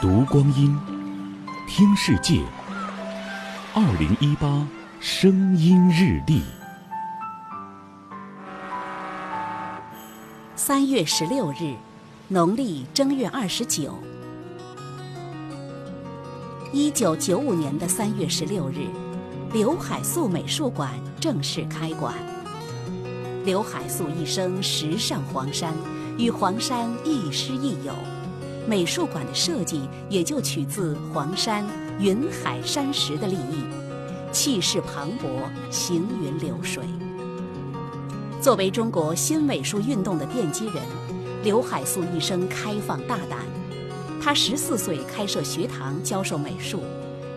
读光阴，听世界。二零一八声音日历，三月十六日，农历正月二十九。一九九五年的三月十六日，刘海粟美术馆正式开馆。刘海粟一生时上黄山，与黄山亦师亦友。美术馆的设计也就取自黄山云海山石的立意，气势磅礴，行云流水。作为中国新美术运动的奠基人，刘海粟一生开放大胆。他十四岁开设学堂教授美术，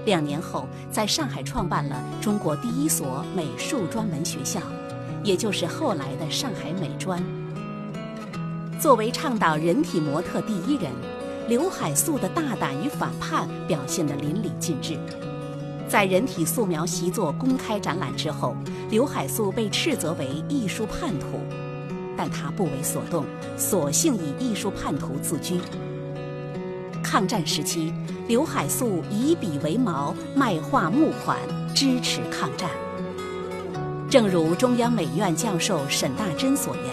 两年后在上海创办了中国第一所美术专门学校，也就是后来的上海美专。作为倡导人体模特第一人。刘海粟的大胆与反叛表现得淋漓尽致。在人体素描习作公开展览之后，刘海粟被斥责为艺术叛徒，但他不为所动，索性以艺术叛徒自居。抗战时期，刘海粟以笔为矛，卖画募款，支持抗战。正如中央美院教授沈大珍所言：“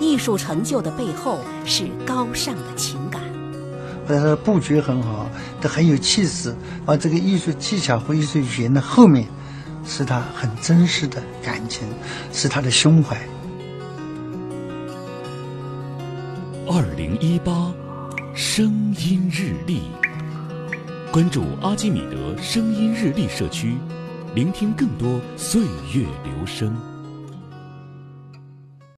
艺术成就的背后是高尚的情感。”他的布局很好，都很有气势。而这个艺术技巧和艺术语言的后面，是他很真实的感情，是他的胸怀。二零一八，声音日历，关注阿基米德声音日历社区，聆听更多岁月流声。